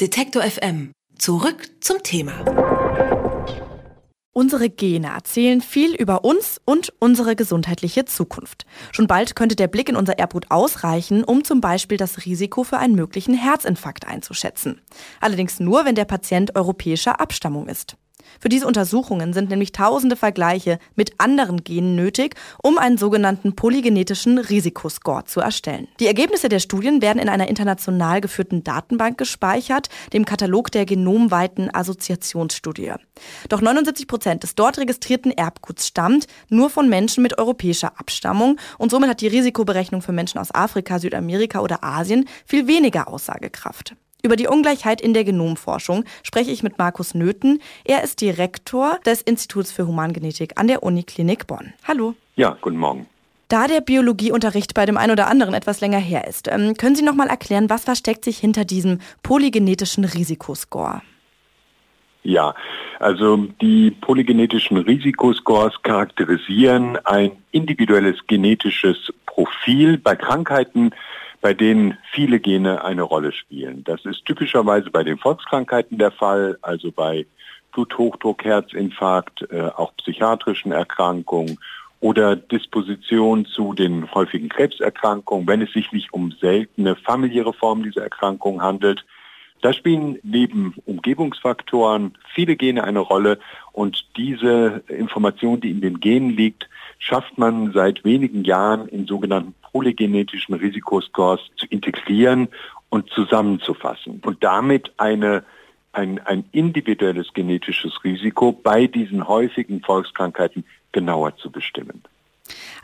Detektor FM. Zurück zum Thema. Unsere Gene erzählen viel über uns und unsere gesundheitliche Zukunft. Schon bald könnte der Blick in unser Erbgut ausreichen, um zum Beispiel das Risiko für einen möglichen Herzinfarkt einzuschätzen. Allerdings nur, wenn der Patient europäischer Abstammung ist. Für diese Untersuchungen sind nämlich tausende Vergleiche mit anderen Genen nötig, um einen sogenannten polygenetischen Risikoscore zu erstellen. Die Ergebnisse der Studien werden in einer international geführten Datenbank gespeichert, dem Katalog der genomweiten Assoziationsstudie. Doch 79 Prozent des dort registrierten Erbguts stammt nur von Menschen mit europäischer Abstammung und somit hat die Risikoberechnung für Menschen aus Afrika, Südamerika oder Asien viel weniger Aussagekraft. Über die Ungleichheit in der Genomforschung spreche ich mit Markus Nöthen. Er ist Direktor des Instituts für Humangenetik an der Uniklinik Bonn. Hallo. Ja, guten Morgen. Da der Biologieunterricht bei dem einen oder anderen etwas länger her ist, ähm, können Sie noch mal erklären, was versteckt sich hinter diesem polygenetischen Risikoscore? Ja, also die polygenetischen Risikoscores charakterisieren ein individuelles genetisches Profil bei Krankheiten, bei denen viele Gene eine Rolle spielen. Das ist typischerweise bei den Volkskrankheiten der Fall, also bei Bluthochdruck, Herzinfarkt, äh, auch psychiatrischen Erkrankungen oder Disposition zu den häufigen Krebserkrankungen, wenn es sich nicht um seltene familiäre Formen dieser Erkrankungen handelt. Da spielen neben Umgebungsfaktoren viele Gene eine Rolle und diese Information, die in den Genen liegt, schafft man seit wenigen Jahren in sogenannten polygenetischen Risikoscores zu integrieren und zusammenzufassen und damit eine, ein, ein individuelles genetisches Risiko bei diesen häufigen Volkskrankheiten genauer zu bestimmen.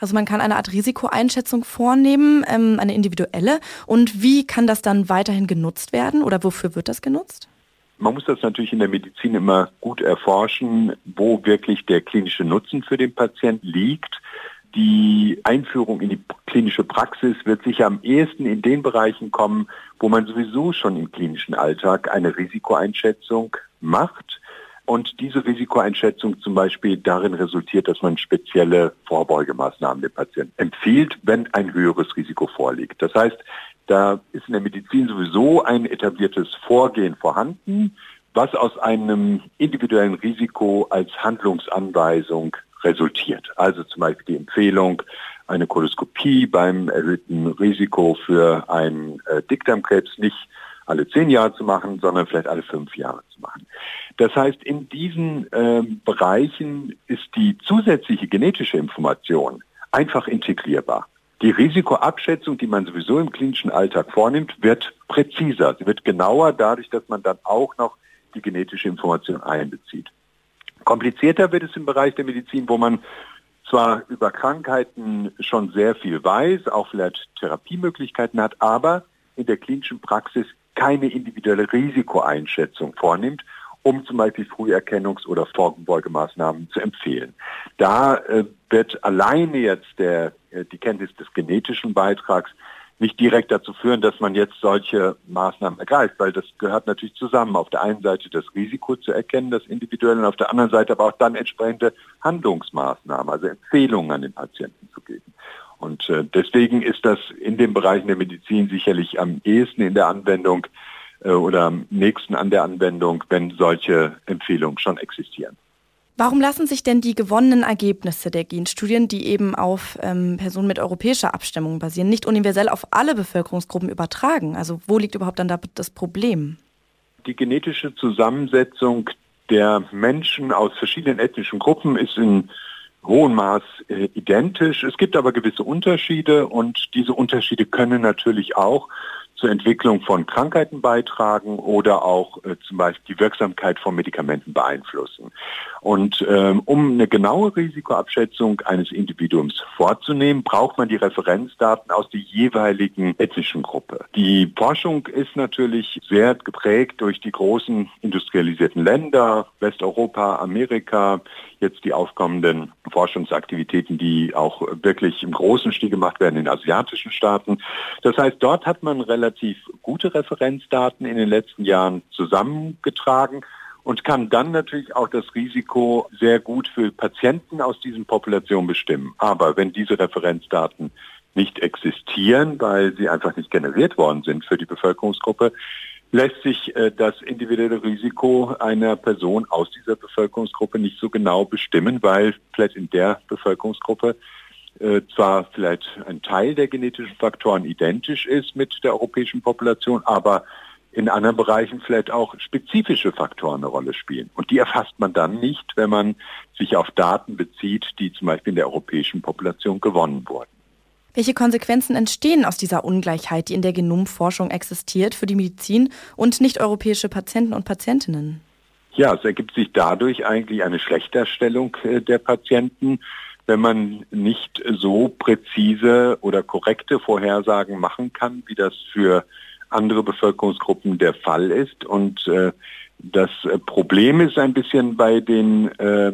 Also man kann eine Art Risikoeinschätzung vornehmen, ähm, eine individuelle. Und wie kann das dann weiterhin genutzt werden oder wofür wird das genutzt? Man muss das natürlich in der Medizin immer gut erforschen, wo wirklich der klinische Nutzen für den Patient liegt. Die Einführung in die klinische Praxis wird sicher am ehesten in den Bereichen kommen, wo man sowieso schon im klinischen Alltag eine Risikoeinschätzung macht und diese Risikoeinschätzung zum Beispiel darin resultiert, dass man spezielle Vorbeugemaßnahmen dem Patienten empfiehlt, wenn ein höheres Risiko vorliegt. Das heißt, da ist in der Medizin sowieso ein etabliertes Vorgehen vorhanden, was aus einem individuellen Risiko als Handlungsanweisung resultiert. Also zum Beispiel die Empfehlung, eine Koloskopie beim erhöhten Risiko für einen äh, Dickdarmkrebs nicht alle zehn Jahre zu machen, sondern vielleicht alle fünf Jahre zu machen. Das heißt, in diesen äh, Bereichen ist die zusätzliche genetische Information einfach integrierbar. Die Risikoabschätzung, die man sowieso im klinischen Alltag vornimmt, wird präziser. Sie wird genauer dadurch, dass man dann auch noch die genetische Information einbezieht. Komplizierter wird es im Bereich der Medizin, wo man zwar über Krankheiten schon sehr viel weiß, auch vielleicht Therapiemöglichkeiten hat, aber in der klinischen Praxis keine individuelle Risikoeinschätzung vornimmt um zum Beispiel Früherkennungs- oder Vorbeugemaßnahmen zu empfehlen. Da äh, wird alleine jetzt der, äh, die Kenntnis des genetischen Beitrags nicht direkt dazu führen, dass man jetzt solche Maßnahmen ergreift, weil das gehört natürlich zusammen. Auf der einen Seite das Risiko zu erkennen, das individuelle, und auf der anderen Seite aber auch dann entsprechende Handlungsmaßnahmen, also Empfehlungen an den Patienten zu geben. Und äh, deswegen ist das in den Bereichen der Medizin sicherlich am ehesten in der Anwendung äh, oder am nächsten an der Anwendung, wenn solche Empfehlungen schon existieren. Warum lassen sich denn die gewonnenen Ergebnisse der Genstudien, die eben auf ähm, Personen mit europäischer Abstimmung basieren, nicht universell auf alle Bevölkerungsgruppen übertragen? Also wo liegt überhaupt dann da das Problem? Die genetische Zusammensetzung der Menschen aus verschiedenen ethnischen Gruppen ist in hohem Maß äh, identisch. Es gibt aber gewisse Unterschiede und diese Unterschiede können natürlich auch zur Entwicklung von Krankheiten beitragen oder auch äh, zum Beispiel die Wirksamkeit von Medikamenten beeinflussen. Und ähm, um eine genaue Risikoabschätzung eines Individuums vorzunehmen, braucht man die Referenzdaten aus der jeweiligen ethnischen Gruppe. Die Forschung ist natürlich sehr geprägt durch die großen industrialisierten Länder, Westeuropa, Amerika, jetzt die aufkommenden Forschungsaktivitäten, die auch wirklich im großen Stil gemacht werden in asiatischen Staaten. Das heißt, dort hat man relativ gute Referenzdaten in den letzten Jahren zusammengetragen und kann dann natürlich auch das Risiko sehr gut für Patienten aus diesen Populationen bestimmen. Aber wenn diese Referenzdaten nicht existieren, weil sie einfach nicht generiert worden sind für die Bevölkerungsgruppe, lässt sich äh, das individuelle Risiko einer Person aus dieser Bevölkerungsgruppe nicht so genau bestimmen, weil vielleicht in der Bevölkerungsgruppe äh, zwar vielleicht ein Teil der genetischen Faktoren identisch ist mit der europäischen Population, aber in anderen Bereichen vielleicht auch spezifische Faktoren eine Rolle spielen. Und die erfasst man dann nicht, wenn man sich auf Daten bezieht, die zum Beispiel in der europäischen Population gewonnen wurden. Welche Konsequenzen entstehen aus dieser Ungleichheit, die in der Genomforschung existiert, für die Medizin und nicht-europäische Patienten und Patientinnen? Ja, es ergibt sich dadurch eigentlich eine Schlechterstellung äh, der Patienten, wenn man nicht so präzise oder korrekte Vorhersagen machen kann, wie das für andere Bevölkerungsgruppen der Fall ist. Und äh, das Problem ist ein bisschen bei den äh,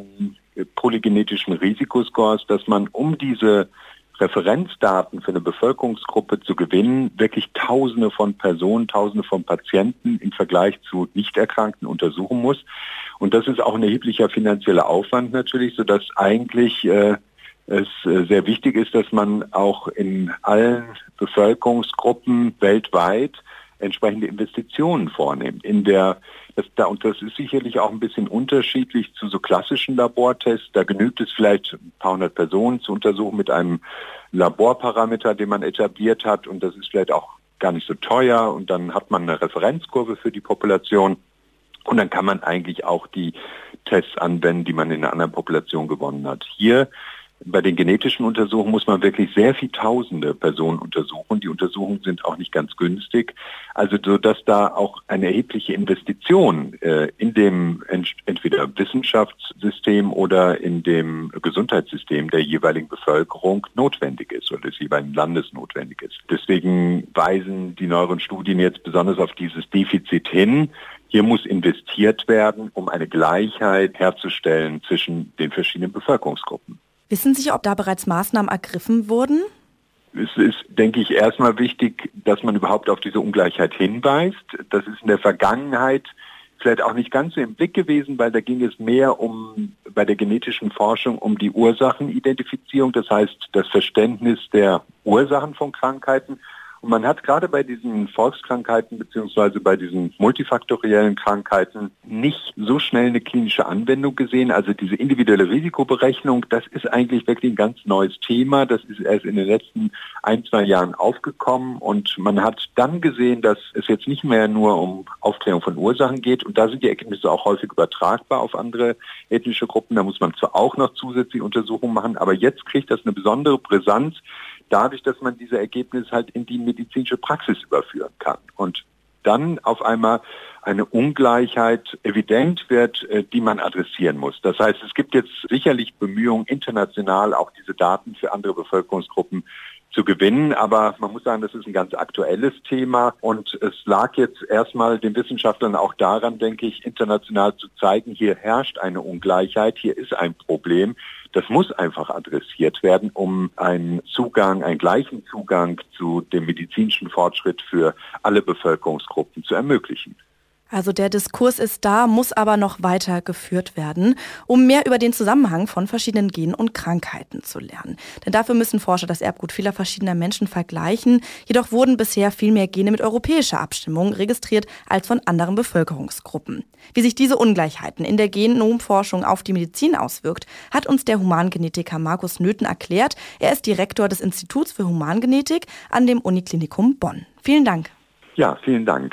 polygenetischen Risikoscores, dass man um diese Referenzdaten für eine Bevölkerungsgruppe zu gewinnen, wirklich Tausende von Personen, Tausende von Patienten im Vergleich zu Nichterkrankten untersuchen muss. Und das ist auch ein erheblicher finanzieller Aufwand natürlich, sodass eigentlich äh, es äh, sehr wichtig ist, dass man auch in allen Bevölkerungsgruppen weltweit entsprechende Investitionen vornimmt. In der, das, da, und das ist sicherlich auch ein bisschen unterschiedlich zu so klassischen Labortests. Da genügt es vielleicht ein paar hundert Personen zu untersuchen mit einem Laborparameter, den man etabliert hat und das ist vielleicht auch gar nicht so teuer und dann hat man eine Referenzkurve für die Population und dann kann man eigentlich auch die Tests anwenden, die man in einer anderen Population gewonnen hat. Hier bei den genetischen Untersuchungen muss man wirklich sehr viel tausende Personen untersuchen. Die Untersuchungen sind auch nicht ganz günstig. Also so, dass da auch eine erhebliche Investition äh, in dem ent entweder Wissenschaftssystem oder in dem Gesundheitssystem der jeweiligen Bevölkerung notwendig ist oder des jeweiligen Landes notwendig ist. Deswegen weisen die neueren Studien jetzt besonders auf dieses Defizit hin. Hier muss investiert werden, um eine Gleichheit herzustellen zwischen den verschiedenen Bevölkerungsgruppen. Wissen Sie, ob da bereits Maßnahmen ergriffen wurden? Es ist, denke ich, erstmal wichtig, dass man überhaupt auf diese Ungleichheit hinweist. Das ist in der Vergangenheit vielleicht auch nicht ganz so im Blick gewesen, weil da ging es mehr um bei der genetischen Forschung um die Ursachenidentifizierung, das heißt das Verständnis der Ursachen von Krankheiten und man hat gerade bei diesen Volkskrankheiten beziehungsweise bei diesen multifaktoriellen Krankheiten nicht so schnell eine klinische Anwendung gesehen. Also diese individuelle Risikoberechnung, das ist eigentlich wirklich ein ganz neues Thema. Das ist erst in den letzten ein, zwei Jahren aufgekommen und man hat dann gesehen, dass es jetzt nicht mehr nur um Aufklärung von Ursachen geht und da sind die Erkenntnisse auch häufig übertragbar auf andere ethnische Gruppen. Da muss man zwar auch noch zusätzliche Untersuchungen machen, aber jetzt kriegt das eine besondere Brisanz, dadurch, dass man diese Ergebnisse halt in die medizinische Praxis überführen kann. Und dann auf einmal eine Ungleichheit evident wird, äh, die man adressieren muss. Das heißt, es gibt jetzt sicherlich Bemühungen, international auch diese Daten für andere Bevölkerungsgruppen zu gewinnen. Aber man muss sagen, das ist ein ganz aktuelles Thema und es lag jetzt erstmal den Wissenschaftlern auch daran, denke ich, international zu zeigen, hier herrscht eine Ungleichheit, hier ist ein Problem. Das muss einfach adressiert werden, um einen Zugang, einen gleichen Zugang zu dem medizinischen Fortschritt für alle Bevölkerungsgruppen zu ermöglichen. Also der Diskurs ist da, muss aber noch weiter geführt werden, um mehr über den Zusammenhang von verschiedenen Genen und Krankheiten zu lernen. Denn dafür müssen Forscher das Erbgut vieler verschiedener Menschen vergleichen. Jedoch wurden bisher viel mehr Gene mit europäischer Abstimmung registriert als von anderen Bevölkerungsgruppen. Wie sich diese Ungleichheiten in der Genomforschung auf die Medizin auswirkt, hat uns der Humangenetiker Markus Nöthen erklärt. Er ist Direktor des Instituts für Humangenetik an dem Uniklinikum Bonn. Vielen Dank. Ja, vielen Dank.